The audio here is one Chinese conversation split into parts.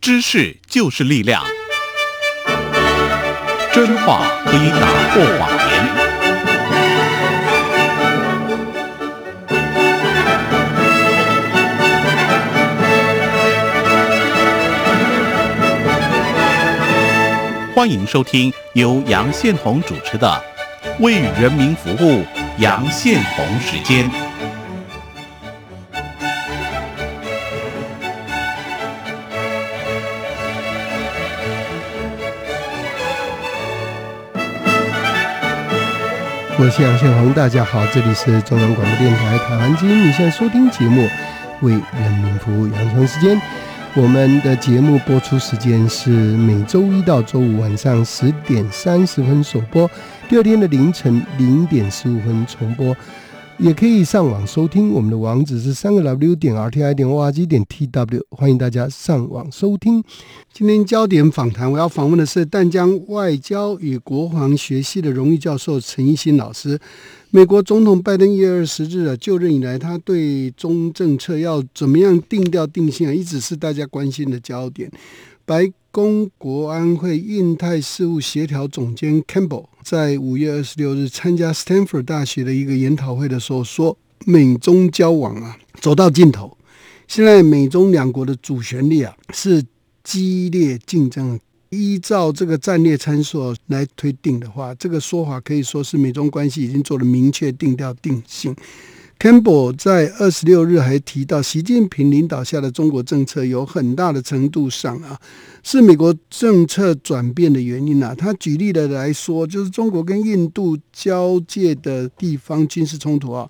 知识就是力量，真话可以打破谎言。欢迎收听由杨宪宏主持的《为人民服务》杨宪宏时间。我是杨宪宏，大家好，这里是中央广播电台台湾之音，你现在收听节目《为人民服务》杨晨时间。我们的节目播出时间是每周一到周五晚上十点三十分首播，第二天的凌晨零点十五分重播。也可以上网收听，我们的网址是三个 W 点 R T I 点 O R G 点 T W，欢迎大家上网收听。今天焦点访谈，我要访问的是淡江外交与国防学系的荣誉教授陈一新老师。美国总统拜登一月二十日啊就任以来，他对中政策要怎么样定调定性啊，一直是大家关心的焦点。白宫国安会印太事务协调总监 Campbell 在五月二十六日参加 Stanford 大学的一个研讨会的时候说，美中交往啊走到尽头，现在美中两国的主旋律啊是激烈竞争。依照这个战略参数来推定的话，这个说法可以说是美中关系已经做了明确定调定性。Campbell 在二十六日还提到，习近平领导下的中国政策有很大的程度上啊，是美国政策转变的原因啊。他举例的来说，就是中国跟印度交界的地方军事冲突啊。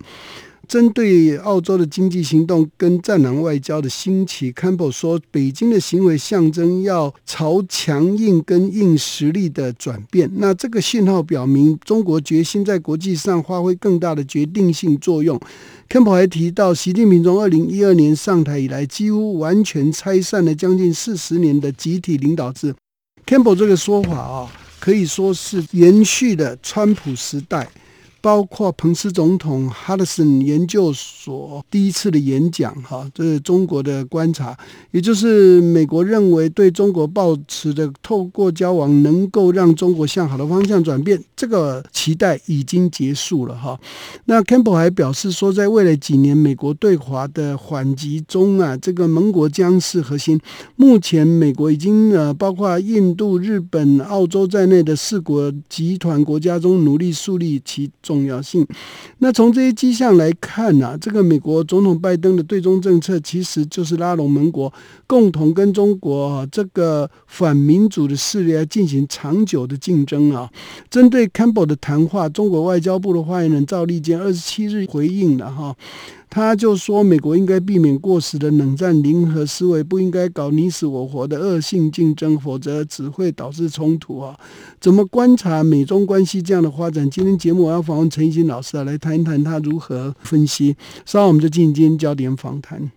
针对澳洲的经济行动跟战狼外交的兴起，Campbell 说，北京的行为象征要朝强硬跟硬实力的转变。那这个信号表明，中国决心在国际上发挥更大的决定性作用。Campbell 还提到，习近平从二零一二年上台以来，几乎完全拆散了将近四十年的集体领导制。Campbell 这个说法啊，可以说是延续了川普时代。包括彭斯总统哈德森研究所第一次的演讲，哈，这是中国的观察，也就是美国认为对中国抱持的透过交往能够让中国向好的方向转变，这个期待已经结束了，哈。那 Campbell 还表示说，在未来几年，美国对华的缓急中啊，这个盟国将是核心。目前，美国已经呃，包括印度、日本、澳洲在内的四国集团国家中，努力树立其。重要性。那从这些迹象来看呢，这个美国总统拜登的对中政策其实就是拉拢盟国，共同跟中国这个反民主的势力来进行长久的竞争啊。针对 Campbell 的谈话，中国外交部的发言人赵立坚二十七日回应了哈。他就说，美国应该避免过时的冷战零和思维，不应该搞你死我活的恶性竞争，否则只会导致冲突啊！怎么观察美中关系这样的发展？今天节目我要访问陈奕迅老师啊，来谈一谈他如何分析。稍后我们就进行今天焦点访谈。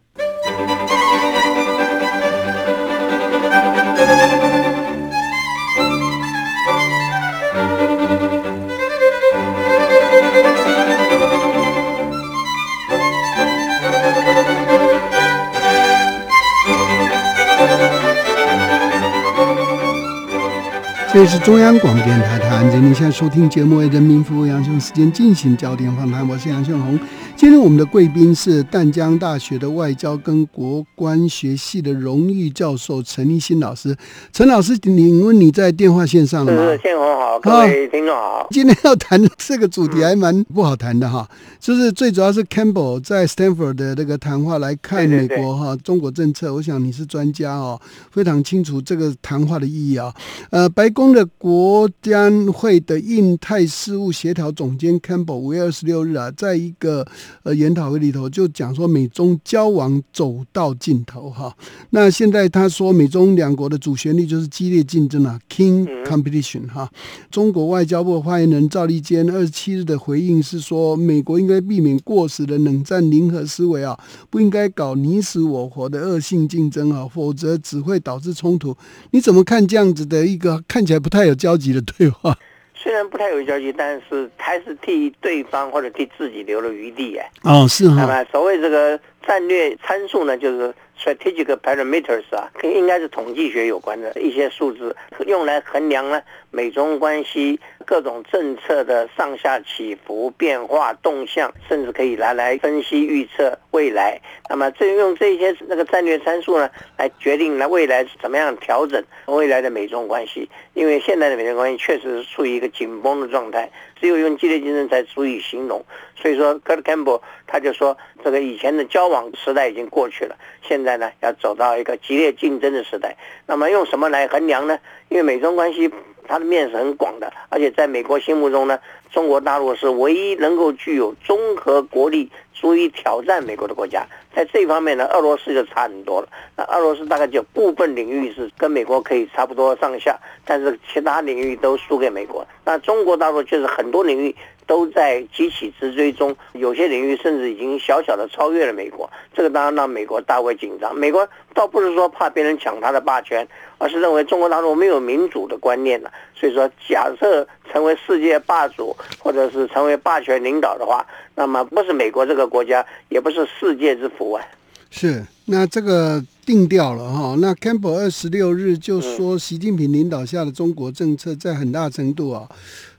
这里是中央广播电台台湾节目，现在收听节目为人民服务杨雄时间进行焦点访谈，我是杨雄红。今天我们的贵宾是淡江大学的外交跟国关学系的荣誉教授陈立新老师。陈老师，请问你在电话线上了吗？是，宪宏好，各位听众好。今天要谈的这个主题还蛮不好谈的哈，就是最主要是 Campbell 在 Stanford 的那个谈话来看美国哈中国政策。我想你是专家哦，非常清楚这个谈话的意义啊。呃，白宫的国家会的印太事务协调总监 Campbell 五月二十六日啊，在一个呃，研讨会里头就讲说美中交往走到尽头哈。那现在他说美中两国的主旋律就是激烈竞争啊，King Competition 哈。中国外交部发言人赵立坚二十七日的回应是说，美国应该避免过时的冷战零和思维啊，不应该搞你死我活的恶性竞争啊，否则只会导致冲突。你怎么看这样子的一个看起来不太有交集的对话？虽然不太有交集，但是还是替对方或者替自己留了余地哎。哦，是哈。那么所谓这个战略参数呢，就是 strategic parameters 啊，应该是统计学有关的一些数字，用来衡量呢美中关系各种政策的上下起伏、变化动向，甚至可以拿来分析预测未来。那么这用这些那个战略参数呢，来决定了未来怎么样调整未来的美中关系。因为现在的美中关系确实是处于一个紧绷的状态，只有用激烈竞争才足以形容。所以说，Kurt Campbell 他就说，这个以前的交往时代已经过去了，现在呢要走到一个激烈竞争的时代。那么用什么来衡量呢？因为美中关系它的面是很广的，而且在美国心目中呢，中国大陆是唯一能够具有综合国力。足以挑战美国的国家，在这方面呢，俄罗斯就差很多了。那俄罗斯大概就部分领域是跟美国可以差不多上下，但是其他领域都输给美国。那中国大陆就是很多领域都在急起直追中，有些领域甚至已经小小的超越了美国。这个当然让美国大为紧张。美国倒不是说怕别人抢他的霸权，而是认为中国大陆没有民主的观念了。所以说，假设成为世界霸主，或者是成为霸权领导的话，那么不是美国这个。国家也不是世界之福啊。是，那这个定调了哈。那 Campbell 二十六日就说，习近平领导下的中国政策在很大程度啊，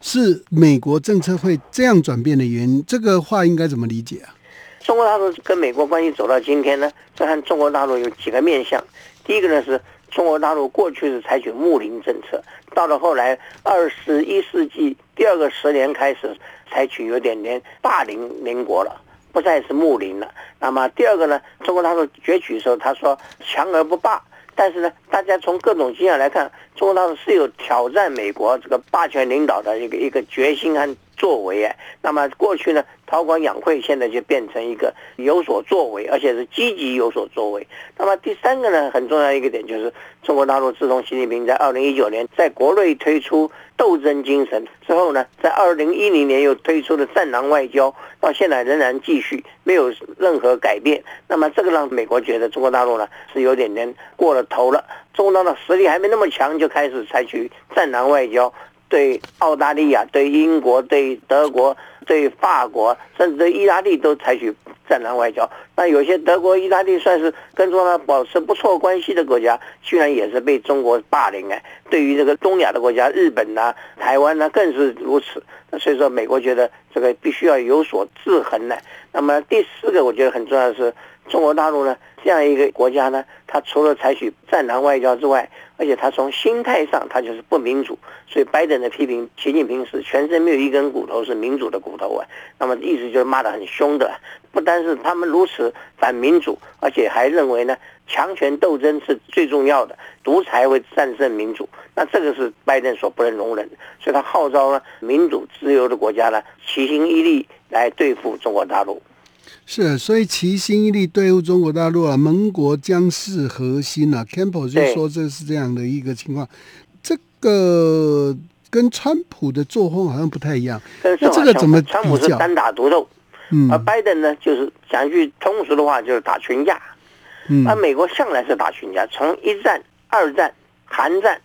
是美国政策会这样转变的原因。这个话应该怎么理解啊？中国大陆跟美国关系走到今天呢，这看中国大陆有几个面向。第一个呢，是中国大陆过去是采取睦邻政策，到了后来二十一世纪第二个十年开始，采取有点点霸凌邻国了。不再是睦邻了。那么第二个呢？中国大陆崛起的时候，他说强而不霸。但是呢，大家从各种迹象来看，中国大陆是有挑战美国这个霸权领导的一个一个决心和作为。啊，那么过去呢，韬光养晦，现在就变成一个有所作为，而且是积极有所作为。那么第三个呢，很重要一个点就是，中国大陆自从习近平在二零一九年在国内推出。斗争精神之后呢，在二零一零年又推出了战狼外交，到现在仍然继续，没有任何改变。那么这个让美国觉得中国大陆呢是有点点过了头了，中国大陆实力还没那么强，就开始采取战狼外交，对澳大利亚、对英国、对德国、对法国，甚至对意大利都采取。战狼外交，那有些德国、意大利算是跟中国保持不错关系的国家，居然也是被中国霸凌哎。对于这个东亚的国家，日本呐、台湾呢，更是如此。所以说，美国觉得这个必须要有所制衡呢。那么第四个，我觉得很重要的是，中国大陆呢这样一个国家呢，它除了采取战狼外交之外，而且它从心态上，它就是不民主。所以拜登的批评习近平是全身没有一根骨头是民主的骨头啊。那么意思就是骂得很凶的。不单是他们如此反民主，而且还认为呢，强权斗争是最重要的，独裁会战胜民主。那这个是拜登所不能容忍的，所以他号召呢，民主自由的国家呢，齐心一力来对付中国大陆。是，所以齐心一力对付中国大陆啊，盟国将是核心啊。Campbell 就说这是这样的一个情况，这个跟川普的作风好像不太一样。那这个怎么川普是单打独斗。嗯而拜登呢，就是讲一句通俗的话，就是打群架。嗯而美国向来是打群架，从一战、二战、韩战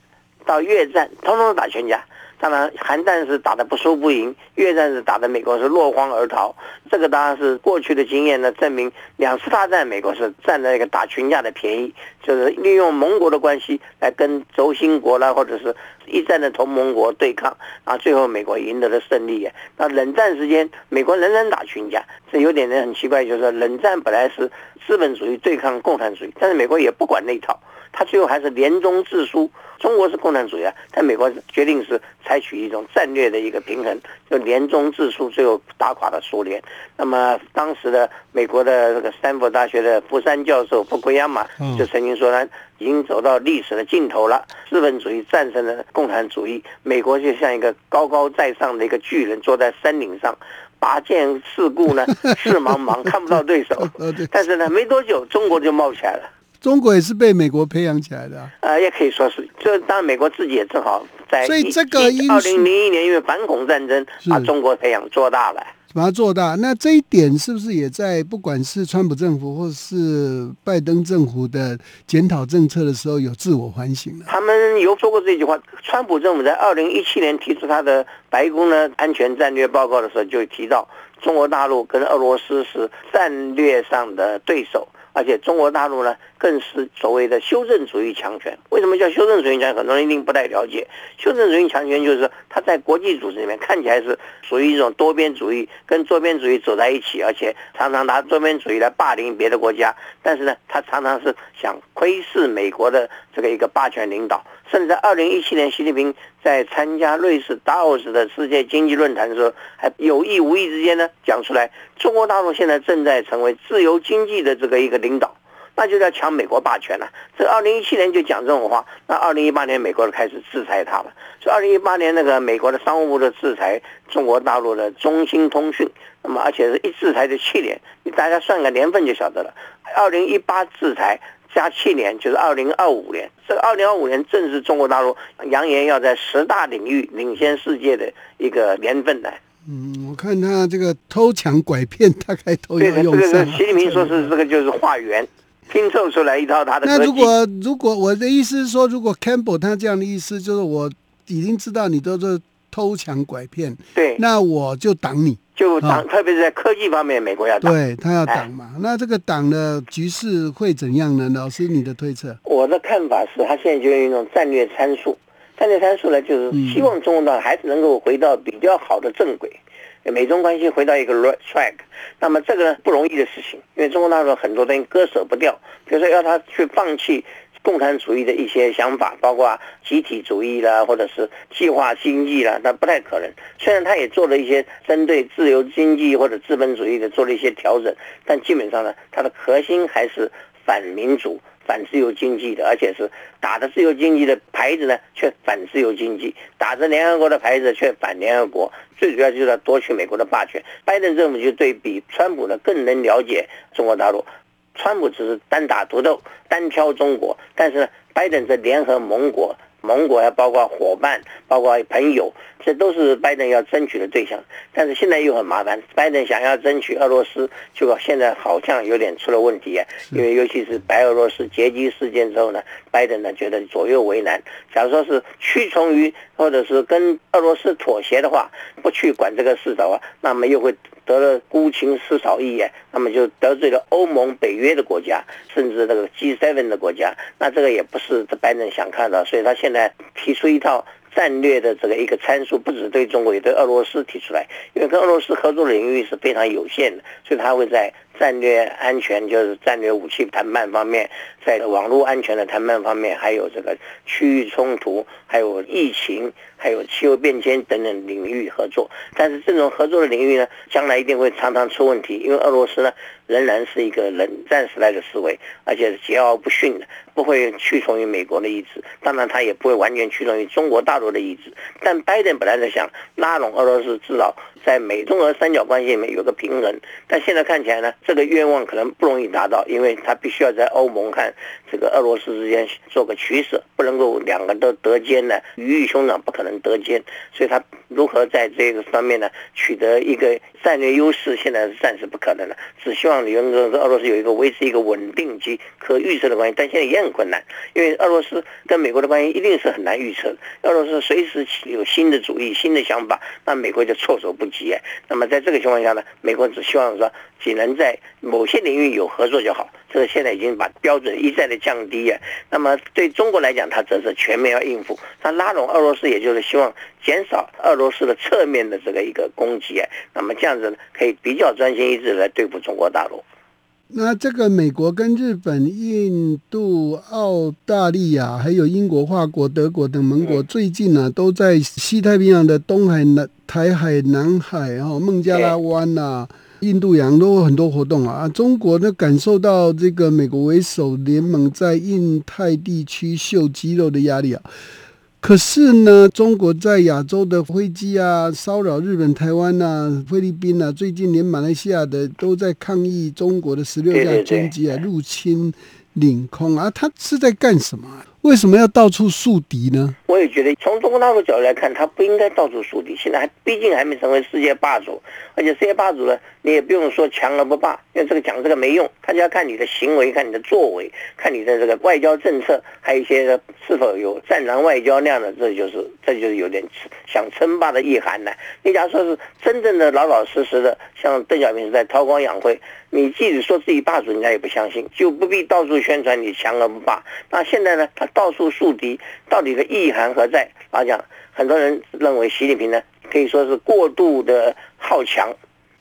到越战，通通打群架。当然，韩战是打的不输不赢，越战是打的美国是落荒而逃。这个当然是过去的经验呢，证明两次大战美国是占了一个打群架的便宜，就是利用盟国的关系来跟轴心国啦，或者是一战的同盟国对抗，啊，最后美国赢得了胜利。那冷战时间，美国仍然打群架，这有点很奇怪，就是冷战本来是资本主义对抗共产主义，但是美国也不管那一套。他最后还是联中制苏，中国是共产主义啊，在美国决定是采取一种战略的一个平衡，就联中制苏，最后打垮了苏联。那么当时的美国的这个斯坦福大学的福山教授福奎亚马就曾经说呢，已经走到历史的尽头了，资本主义战胜了共产主义，美国就像一个高高在上的一个巨人，坐在山顶上，拔剑四顾呢，视茫茫，看不到对手。但是呢，没多久，中国就冒起来了。中国也是被美国培养起来的，啊呃，也可以说是，这当然美国自己也正好在，所以这个二零零一年因为反恐战争把中国培养做大了，把它做大。那这一点是不是也在不管是川普政府或是拜登政府的检讨政策的时候有自我反省了？他们有说过这句话，川普政府在二零一七年提出他的白宫呢安全战略报告的时候就提到，中国大陆跟俄罗斯是战略上的对手。而且中国大陆呢，更是所谓的修正主义强权。为什么叫修正主义强权？很多人一定不太了解。修正主义强权就是它在国际组织里面看起来是属于一种多边主义，跟多边主义走在一起，而且常常拿多边主义来霸凌别的国家。但是呢，它常常是想窥视美国的这个一个霸权领导。甚至在二零一七年，习近平在参加瑞士达沃斯的世界经济论坛的时候，还有意无意之间呢讲出来，中国大陆现在正在成为自由经济的这个一个领导，那就要抢美国霸权了。这二零一七年就讲这种话，那二零一八年美国就开始制裁他了。所以二零一八年那个美国的商务部的制裁中国大陆的中兴通讯，那么而且是一制裁就七年，你大家算个年份就晓得了。二零一八制裁。加七年就是二零二五年，这个二零二五年正是中国大陆扬言要在十大领域领先世界的一个年份呢。嗯，我看他这个偷抢拐骗大概都要用上。习近平说是这个就是化缘，拼凑出来一套他的。那如果如果我的意思是说，如果 Campbell 他这样的意思就是我已经知道你都是偷抢拐骗，对，那我就挡你。就党，特别是在科技方面，美国要挡，对他要挡嘛。那这个党的局势会怎样呢？老师，你的推测？我的看法是，他现在就用一种战略参数。战略参数呢，就是希望中国大陆还是能够回到比较好的正轨，美中关系回到一个 road track，。那么这个呢，不容易的事情，因为中国大陆很多东西割舍不掉，比如说要他去放弃。共产主义的一些想法，包括集体主义啦，或者是计划经济啦，那不太可能。虽然他也做了一些针对自由经济或者资本主义的做了一些调整，但基本上呢，它的核心还是反民主、反自由经济的，而且是打着自由经济的牌子呢，却反自由经济；打着联合国的牌子，却反联合国。最主要就是要夺取美国的霸权。拜登政府就对比川普呢，更能了解中国大陆。川普只是单打独斗，单挑中国，但是呢，拜登是联合盟国，盟国还包括伙伴，包括朋友，这都是拜登要争取的对象。但是现在又很麻烦，拜登想要争取俄罗斯，结果现在好像有点出了问题啊。因为尤其是白俄罗斯劫机事件之后呢，拜登呢觉得左右为难。假如说是屈从于，或者是跟俄罗斯妥协的话，不去管这个事的话，那么又会。得了孤情失少意啊，那么就得罪了欧盟、北约的国家，甚至这个 G7 的国家，那这个也不是拜登想看到，所以他现在提出一套战略的这个一个参数，不止对中国，也对俄罗斯提出来，因为跟俄罗斯合作领域是非常有限的，所以他会在战略安全，就是战略武器谈判方面，在网络安全的谈判方面，还有这个区域冲突，还有疫情。还有气候变迁等等领域合作，但是这种合作的领域呢，将来一定会常常出问题，因为俄罗斯呢仍然是一个冷战时代的思维，而且是桀骜不驯的，不会屈从于美国的意志，当然他也不会完全屈从于中国大陆的意志。但拜登本来在想拉拢俄罗斯，至少在美中俄三角关系里面有个平衡，但现在看起来呢，这个愿望可能不容易达到，因为他必须要在欧盟看这个俄罗斯之间做个取舍，不能够两个都得兼呢，鱼与熊掌不可能。得兼，所以他如何在这个方面呢取得一个战略优势，现在是暂时不可能的。只希望能够跟俄罗斯有一个维持一个稳定及可预测的关系，但现在也很困难，因为俄罗斯跟美国的关系一定是很难预测的。俄罗斯随时有新的主意、新的想法，那美国就措手不及。那么在这个情况下呢，美国只希望说，只能在某些领域有合作就好。这个现在已经把标准一再的降低啊。那么对中国来讲，它则是全面要应付，它拉拢俄罗斯，也就是。希望减少俄罗斯的侧面的这个一个攻击啊，那么这样子呢，可以比较专心一致来对付中国大陆。那这个美国跟日本、印度、澳大利亚，还有英国、法国、德国等盟国，最近呢都在西太平洋的东海、南台海、南海哦，孟加拉湾呐、印度洋都有很多活动啊。啊，中国呢感受到这个美国为首联盟在印太地区秀肌肉的压力啊。可是呢，中国在亚洲的飞机啊，骚扰日本、台湾呐、菲律宾呐，最近连马来西亚的都在抗议中国的十六架军机啊入侵领空啊，他是在干什么？为什么要到处树敌呢？我也觉得，从中国大陆角度来看，他不应该到处树敌。现在还毕竟还没成为世界霸主，而且世界霸主呢，你也不用说强而不霸，因为这个讲这个没用，他就要看你的行为，看你的作为，看你的这个外交政策，还有一些是否有战狼外交那样的，这就是这就是有点想称霸的意涵呢。你假如说是真正的老老实实的，像邓小平是在韬光养晦，你即使说自己霸主，人家也不相信，就不必到处宣传你强而不霸。那现在呢，他到处树敌，到底的意涵何在？老讲，很多人认为习近平呢，可以说是过度的好强。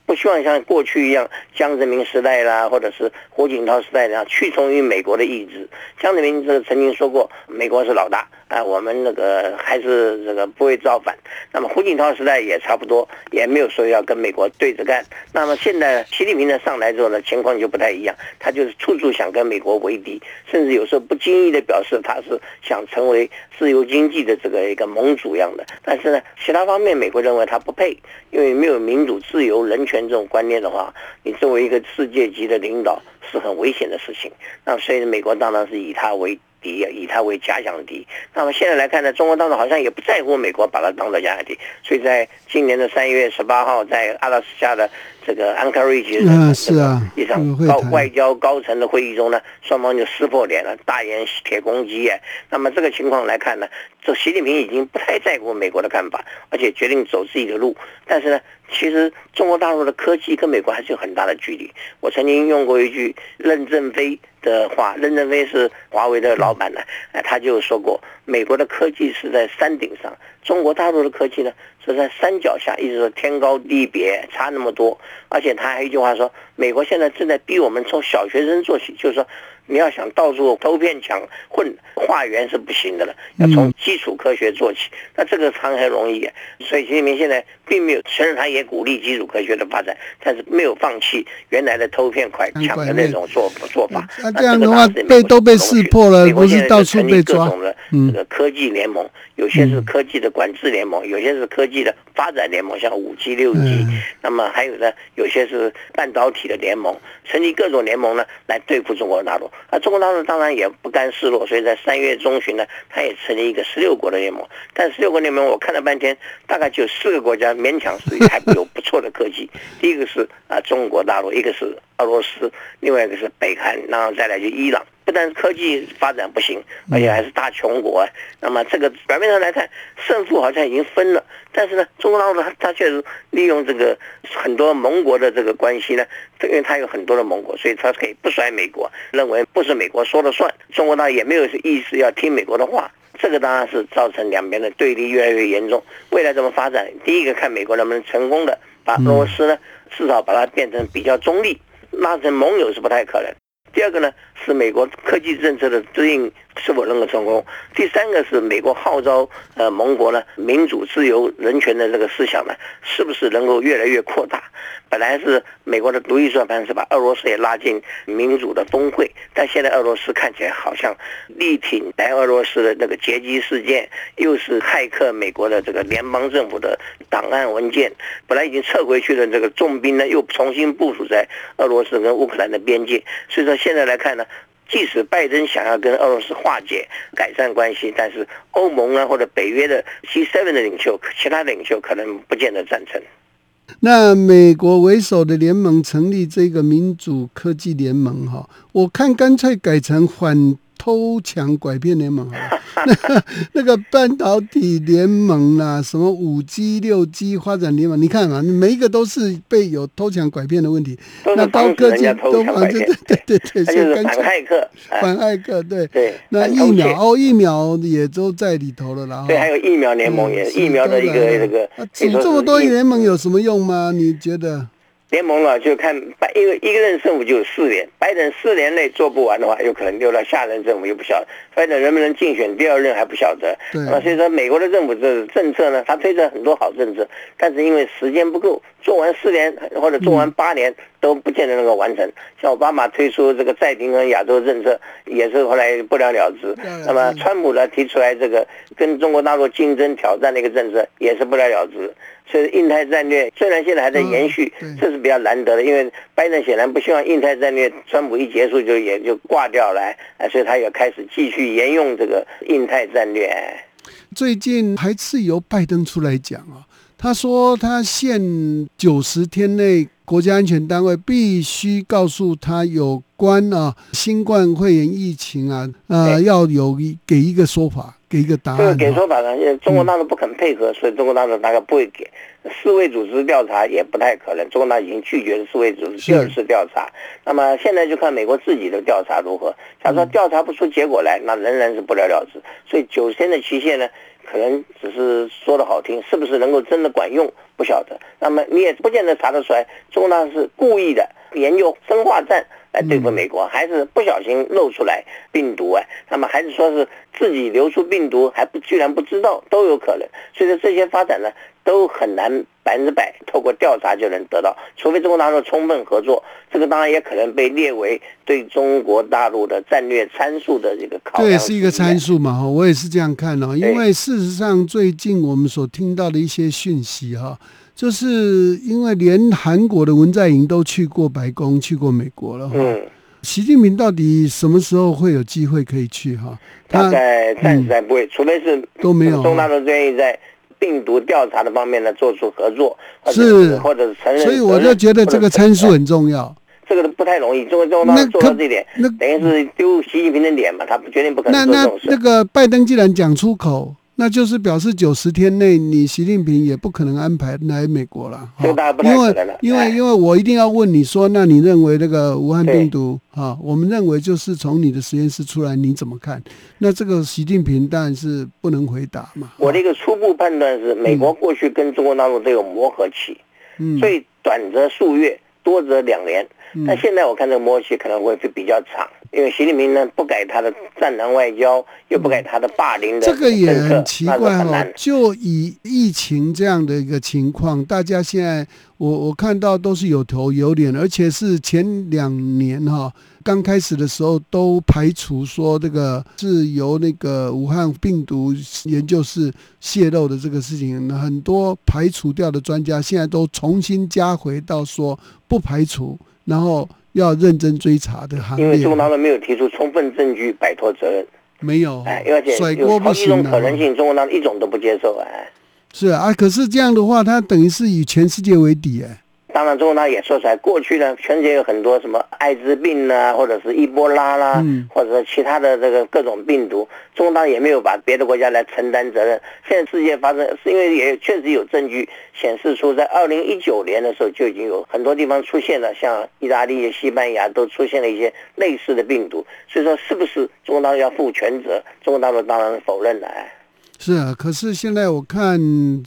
不希望像过去一样，江泽民时代啦，或者是胡锦涛时代那样屈从于美国的意志。江泽民这个曾经说过，美国是老大啊，我们那个还是这个不会造反。那么胡锦涛时代也差不多，也没有说要跟美国对着干。那么现在习近平呢上来之后呢，情况就不太一样，他就是处处想跟美国为敌，甚至有时候不经意的表示他是想成为自由经济的这个一个盟主一样的。但是呢，其他方面美国认为他不配，因为没有民主、自由、人权。这种观念的话，你作为一个世界级的领导是很危险的事情。那所以美国当然是以他为敌，以他为假想敌。那么现在来看呢，中国当然好像也不在乎美国把他当做假想敌。所以在今年的三月十八号，在阿拉斯加的这个安卡瑞奇嗯是啊一场高外交高层的会议中呢，双方就撕破脸了，大言铁公鸡啊。那么这个情况来看呢，这习近平已经不太在乎美国的看法，而且决定走自己的路。但是呢。其实中国大陆的科技跟美国还是有很大的距离。我曾经用过一句任正非的话，任正非是华为的老板呢，哎，他就说过，美国的科技是在山顶上，中国大陆的科技呢是在山脚下，一直说天高地别，差那么多。而且他还有一句话说，美国现在正在逼我们从小学生做起，就是说。你要想到处偷骗抢混化缘是不行的了，要从基础科学做起。那这个常很容易，所以习近平现在并没有，虽然他也鼓励基础科学的发展，但是没有放弃原来的偷骗快抢的那种做做法。那这样的话被都被识破了，不是到处被抓。这个科技联盟，有些是科技的管制联盟，有些是科技的发展联盟，像五 G、六 G。那么还有呢，有些是半导体的联盟，成立各种联盟呢，来对付中国大陆。啊，中国大陆当然也不甘示弱，所以在三月中旬呢，它也成立一个十六国的联盟。但十六国联盟，我看了半天，大概就四个国家勉强是还有不错的科技。第一个是啊中国大陆，一个是俄罗斯，另外一个是北韩，然后再来就伊朗。不但科技发展不行，而且还是大穷国。那么这个表面上来看，胜负好像已经分了。但是呢，中国大陆它它确实利用这个很多盟国的这个关系呢，因为它有很多的盟国，所以它可以不甩美国，认为不是美国说了算。中国大陆也没有意思要听美国的话，这个当然是造成两边的对立越来越严重。未来怎么发展？第一个看美国能不能成功的把俄罗斯呢，至少把它变成比较中立，拉成盟友是不太可能。第二个呢，是美国科技政策的对应是否能够成功？第三个是美国号召呃盟国呢，民主、自由、人权的这个思想呢，是不是能够越来越扩大？本来是美国的独立算盘是把俄罗斯也拉进民主的峰会，但现在俄罗斯看起来好像力挺白俄罗斯的那个劫机事件，又是骇客美国的这个联邦政府的档案文件，本来已经撤回去的这个重兵呢，又重新部署在俄罗斯跟乌克兰的边界，所以说现在来看呢。即使拜登想要跟俄罗斯化解、改善关系，但是欧盟啊或者北约的 G7 的领袖、其他领袖可能不见得赞成。那美国为首的联盟成立这个民主科技联盟，哈，我看干脆改成反。偷抢拐骗联盟啊，那 那个半导体联盟啦，什么五 G、六 G 发展联盟，你看啊，每一个都是被有偷抢拐骗的问题。那高科技都防止，对对对，所以反骇客，反骇客，对对。那疫苗哦，疫苗也都在里头了啦。对，还有疫苗联盟也，疫苗的一个这个。组这么多联盟有什么用吗？你觉得？联盟啊就看拜，因为一个任政府就有四年，拜登四年内做不完的话，有可能丢到下任政府，又不晓得拜登能不能竞选第二任还不晓得。那所以说，美国的政府这政策呢，他推着很多好政策，但是因为时间不够，做完四年或者做完八年都不见得能够完成。像奥巴马推出这个再平衡亚洲政策，也是后来不了了之。那么川普呢提出来这个跟中国大陆竞争挑战的一个政策，也是不了了之。所以印太战略虽然现在还在延续，这是比较难得的，因为拜登显然不希望印太战略川普一结束就也就挂掉了，所以他也开始继续沿用这个印太战略。最近还是由拜登出来讲啊，他说他限九十天内国家安全单位必须告诉他有关啊新冠肺炎疫情啊，呃要有给一个说法。给一个答案这个。给说法呢，因为中国大陆不肯配合，所以中国大陆大概不会给。世卫组织调查也不太可能，中国大陆已经拒绝了世卫组织第二次调查。那么现在就看美国自己的调查如何。假如说调查不出结果来，那仍然是不了了之。所以九十天的期限呢，可能只是说的好听，是不是能够真的管用不晓得。那么你也不见得查得出来，中国大陆是故意的研究生化战来对付美国，还是不小心漏出来病毒啊？那么还是说是自己流出病毒还不居然不知道，都有可能。所以说这些发展呢，都很难百分之百透过调查就能得到，除非中国大陆充分合作。这个当然也可能被列为对中国大陆的战略参数的这个考量。对，是一个参。数嘛，哈，我也是这样看哦。因为事实上，最近我们所听到的一些讯息，哈，就是因为连韩国的文在寅都去过白宫，去过美国了，哈。嗯，习近平到底什么时候会有机会可以去？哈，大概暂时还不会，除非是都没有中大陆愿意在病毒调查的方面呢做出合作，或者是或者是承认。所以我就觉得这个参数很重要。这个不太容易，中国中国大陆做到这一点，那等于是丢习近平的脸嘛，他不绝对不可那那能做这种事。那个拜登既然讲出口，那就是表示九十天内你习近平也不可能安排来美国了。因为因为因为我一定要问你说，那你认为那个武汉病毒啊，我们认为就是从你的实验室出来，你怎么看？那这个习近平当然是不能回答嘛。我的一个初步判断是，美国过去跟中国大陆都有磨合期，嗯，最短则数月，多则两年。嗯但现在我看这个磨合期可能会是比较长，因为习近平呢不改他的战狼外交，又不改他的霸凌的这个也很奇怪哦。。就以疫情这样的一个情况，大家现在我我看到都是有头有脸，而且是前两年哈、刚开始的时候都排除说这个是由那个武汉病毒研究室泄露的这个事情，很多排除掉的专家现在都重新加回到说不排除，然后要认真追查的行列因为中。国大陆没有提出充分证据摆脱责任，没有哎，而且甩锅不有好几种。可能性，中国大陆一种都不接受，哎。是啊，可是这样的话，他等于是以全世界为敌哎。当然，中国大陆也说出来，过去呢，全世界有很多什么艾滋病啊，或者是伊波拉啦，嗯或者是其他的这个各种病毒，中国大陆也没有把别的国家来承担责任。现在世界发生，是因为也确实有证据显示出，在二零一九年的时候就已经有很多地方出现了，像意大利、西班牙都出现了一些类似的病毒。所以说，是不是中国大陆要负全责？中国大陆当然否认了。哎是啊，可是现在我看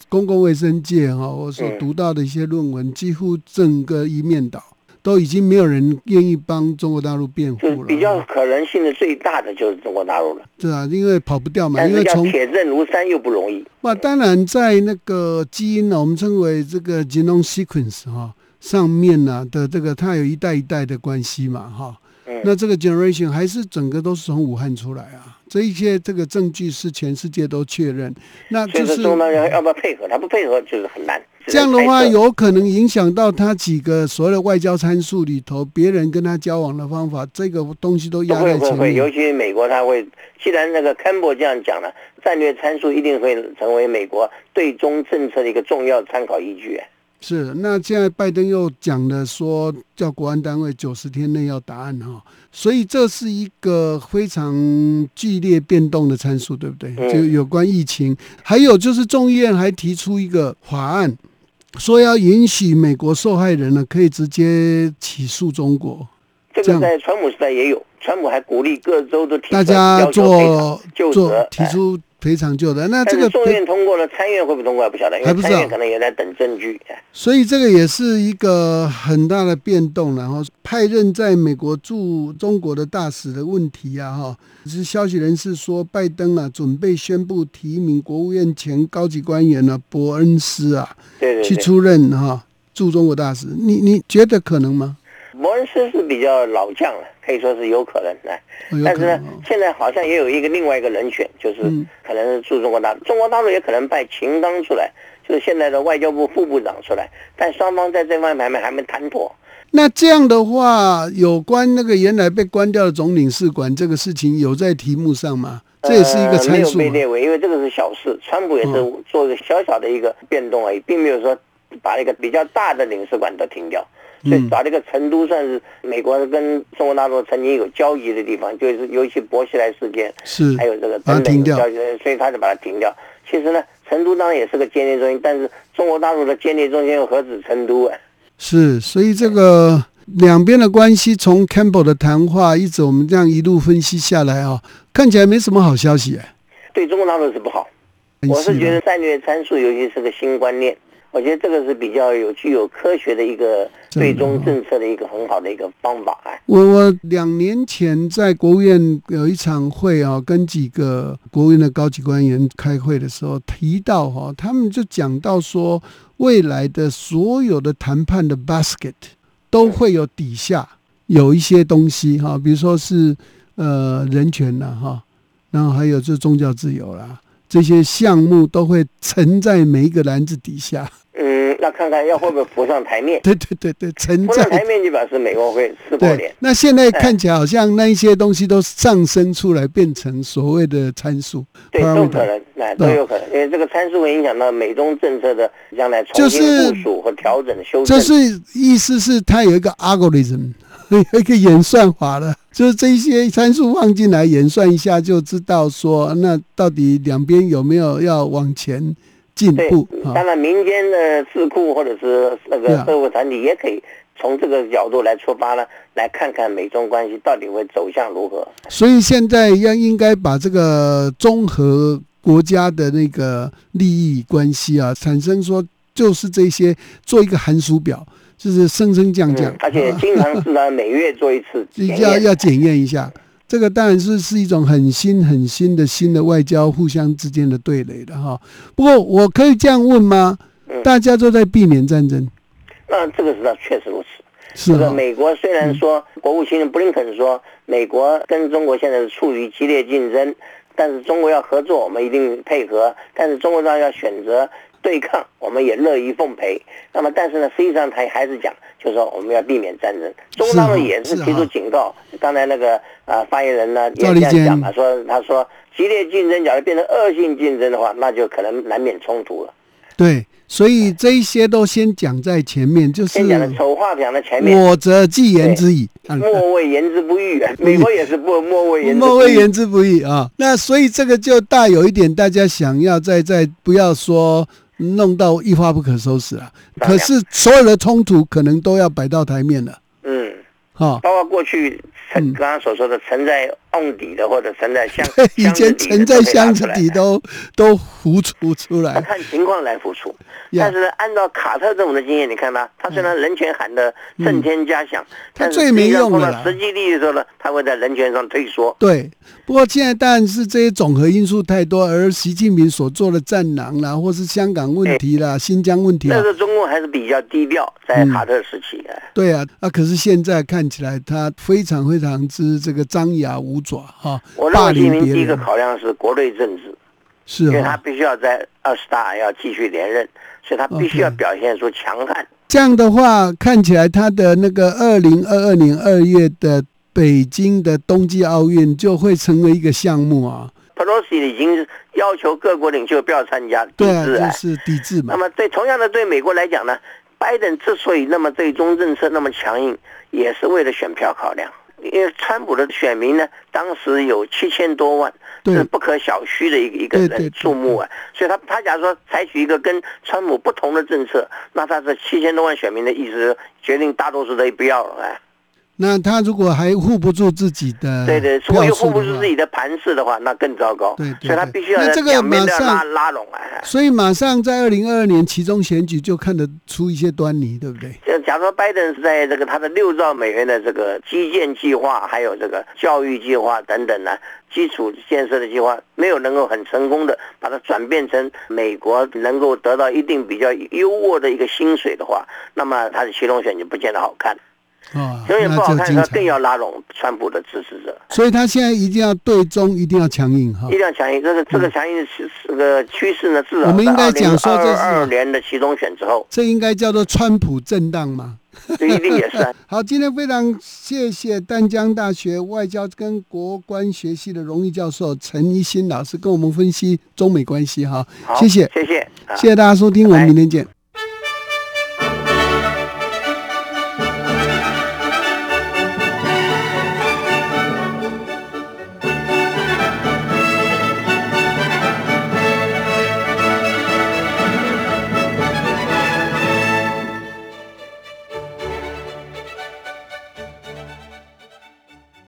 公共卫生界哈、我所嗯。读到的一些论文，几乎整个一面倒，都已经没有人愿意帮中国大陆辩护了。比较可能性的最大的就是中国大陆了，是啊，因为跑不掉嘛，因为从铁证如山又不容易。哇，当然在那个基因呢，我们称为这个 genome sequence 哈、上面呢、的这个它有一代一代的关系嘛哈、嗯。那这个 generation 还是整个都是从武汉出来啊，这一些这个证据是全世界都确认，那就是中国大陆要不要配合？他不配合就是很难。只这样的话，有可能影响到他几个所谓的外交参数里头，别人跟他交往的方法，这个东西都压会会会，在前面。尤其美国，他会，既然那个坎伯这样讲了，战略参数一定会成为美国对中政策的一个重要参考依据。是，那现在拜登又讲了说，叫国安单位九十天内要答案哈，所以这是一个非常剧烈变动的参数，对不对？嗯就有关疫情，还有就是众议院还提出一个法案，说要允许美国受害人呢可以直接起诉中国。这个在川普时代也有，川普还鼓励各州都提出大家做就做提出赔偿救的，那这个众院通过了，参院会不会通过还不晓得，因为参院可能也在等证据。哎所以这个也是一个很大的变动，然后派任在美国驻中国的大使的问题啊，哈，是消息人士说，拜登啊准备宣布提名国务院前高级官员呢、伯恩斯啊对对对，去出任哈驻中国大使，你你觉得可能吗？伯恩斯是比较老将了，可以说是有可能的。但是呢现在好像也有一个另外一个人选，就是嗯可能是驻中国大陆，中国大陆也可能派秦刚出来，就是现在的外交部副部长出来，但双方在这方面还没谈妥。那这样的话，有关那个原来被关掉的总领事馆这个事情，有在题目上吗？这也是一个呃、没有参数嘛。被列为，因为这个是小事，川普也是嗯做一个小小的一个变动而已，并没有说把一个比较大的领事馆都停掉。所以找了一个成都，算是美国跟中国大陆曾经有交集的地方，就是尤其薄熙来事件，是还有这个等等停掉有交集，所以他就把它停掉。其实呢，成都当然也是个间谍中心，但是中国大陆的间谍中心又何止成都啊？是，所以这个两边的关系从 Campbell 的谈话一直我们这样一路分析下来啊，看起来没什么好消息哎。对中国大陆是不好。我是觉得战略参数尤其是个新观念，我觉得这个是比较有具有科学的一个最终政策的一个很好的一个方法啊。我我两年前在国务院有一场会啊，跟几个国务院的高级官员开会的时候提到哈、他们就讲到说，未来的所有的谈判的 basket 都会有底下有一些东西哈、比如说是呃人权呐哈，然后还有这宗教自由啦，这些项目都会沉在每一个篮子底下。嗯，那看看要会不会浮上台面。对对对对，沉浮在上台面就表示美国会撕破对脸，。那现在看起来好像那一些东西都上升出来，变成所谓的参数。对都可能，那都有可能，因为这个参数会影响到美中政策的将来重新就是部署和调整、修正这。是意思是它有一个 algorithm，有 一个演算法的，就是这些参数放进来演算一下，就知道说那到底两边有没有要往前进步啊？当然民间的智库或者是那个社会团体也可以从这个角度来出发呢，来看看美中关系到底会走向如何。所以现在要应该把这个综合国家的那个利益关系啊，产生说就是这些做一个寒暑表，就是升升降降嗯，，而且经常是呢每月做一次。要要检验一下。这个当然是是一种很新很新的新的外交互相之间的对垒的哈。不过我可以这样问吗？嗯大家都在避免战争，那这个实际上确实如此。是哈？这个美国虽然说国务卿布林肯说美国跟中国现在是处于激烈竞争，但是中国要合作，我们一定配合；但是中国当然要选择对抗，我们也乐意奉陪。那么，但是呢，实际上他还是讲，就是说我们要避免战争。中国大陆也是提出警告，刚才那个啊发言人呢也这样讲嘛，说他说激烈竞争假如变成恶性竞争的话，那就可能难免冲突了。对，所以这一些都先讲在前面，就是先讲的丑话讲在前面，我则既言之矣。啊莫谓言之不预啊。美国也是不莫谓言之不莫谓。言之不欲啊。那所以这个就大有一点，大家想要再再不要说弄到一发不可收拾啊。可是所有的冲突可能都要摆到台面了，嗯。哈、包括过去沉嗯刚刚所说的沉在瓮底的，或者沉在箱，以前箱子底的沉在箱子底都都浮出出要来，看情况来浮出。但是呢，按照卡特这种的经验，你看他，他虽然人权喊得震天嘉响，但是他最没用的实际利益的时候呢，他会在人权上退缩。对。不过现在当然是这些总和因素太多，而习近平所做的战狼啦，或是香港问题啦、新疆问题啊那，个中共还是比较低调，在卡特时期，哎对啊，啊，可是现在看起来他非常非常之这个张牙舞爪哈，我认霸为习近平第一个考量是国内政治，是因为他。必须要在二十大要继续连任，所以他必须要表现出强悍。这样的话，看起来他的那个二零二二年二月的北京的冬季奥运就会成为一个项目啊。Pelosi 已经要求各国领袖不要参加，抵对啊。就是抵制嘛那。么对同样的对美国来讲呢，拜登之所以那么对中政策那么强硬，也是为了选票考量。因为川普的选民呢，当时有七千多万，对是不可小觑的一个一个人数目啊。所以他他假如说采取一个跟川普不同的政策，那他是七千多万选民的意思，决定大多数都不要了哎。那他如果还护不住自己的对对，如果又票数的话护不住自己的盘势的话，那更糟糕。对对所以他必须要那这个两边都要马上拉拉拢啊。所以马上在二零二二年其中选举就看得出一些端倪，对不对？就假如说拜登是在这个他的六兆美元的这个基建计划，还有这个教育计划等等呢，基础建设的计划没有能够很成功的把它转变成美国能够得到一定比较优渥的一个薪水的话，那么他的其中选举不见得好看。啊，永远不那好看的时候，就精彩更。要拉拢川普的支持者，所以他现在一定要对中，一定要强硬哈一。定要强硬。这个这个强硬的趋这个趋势呢，至少我们应该讲说这是二年的其中选之后，这应该叫做川普震荡嘛。这一定也是啊。好，今天非常谢谢淡江大学外交跟国关学系的荣誉教授陈一新老师跟我们分析中美关系哈，谢谢，谢谢，啊谢谢大家收听，我们明天见。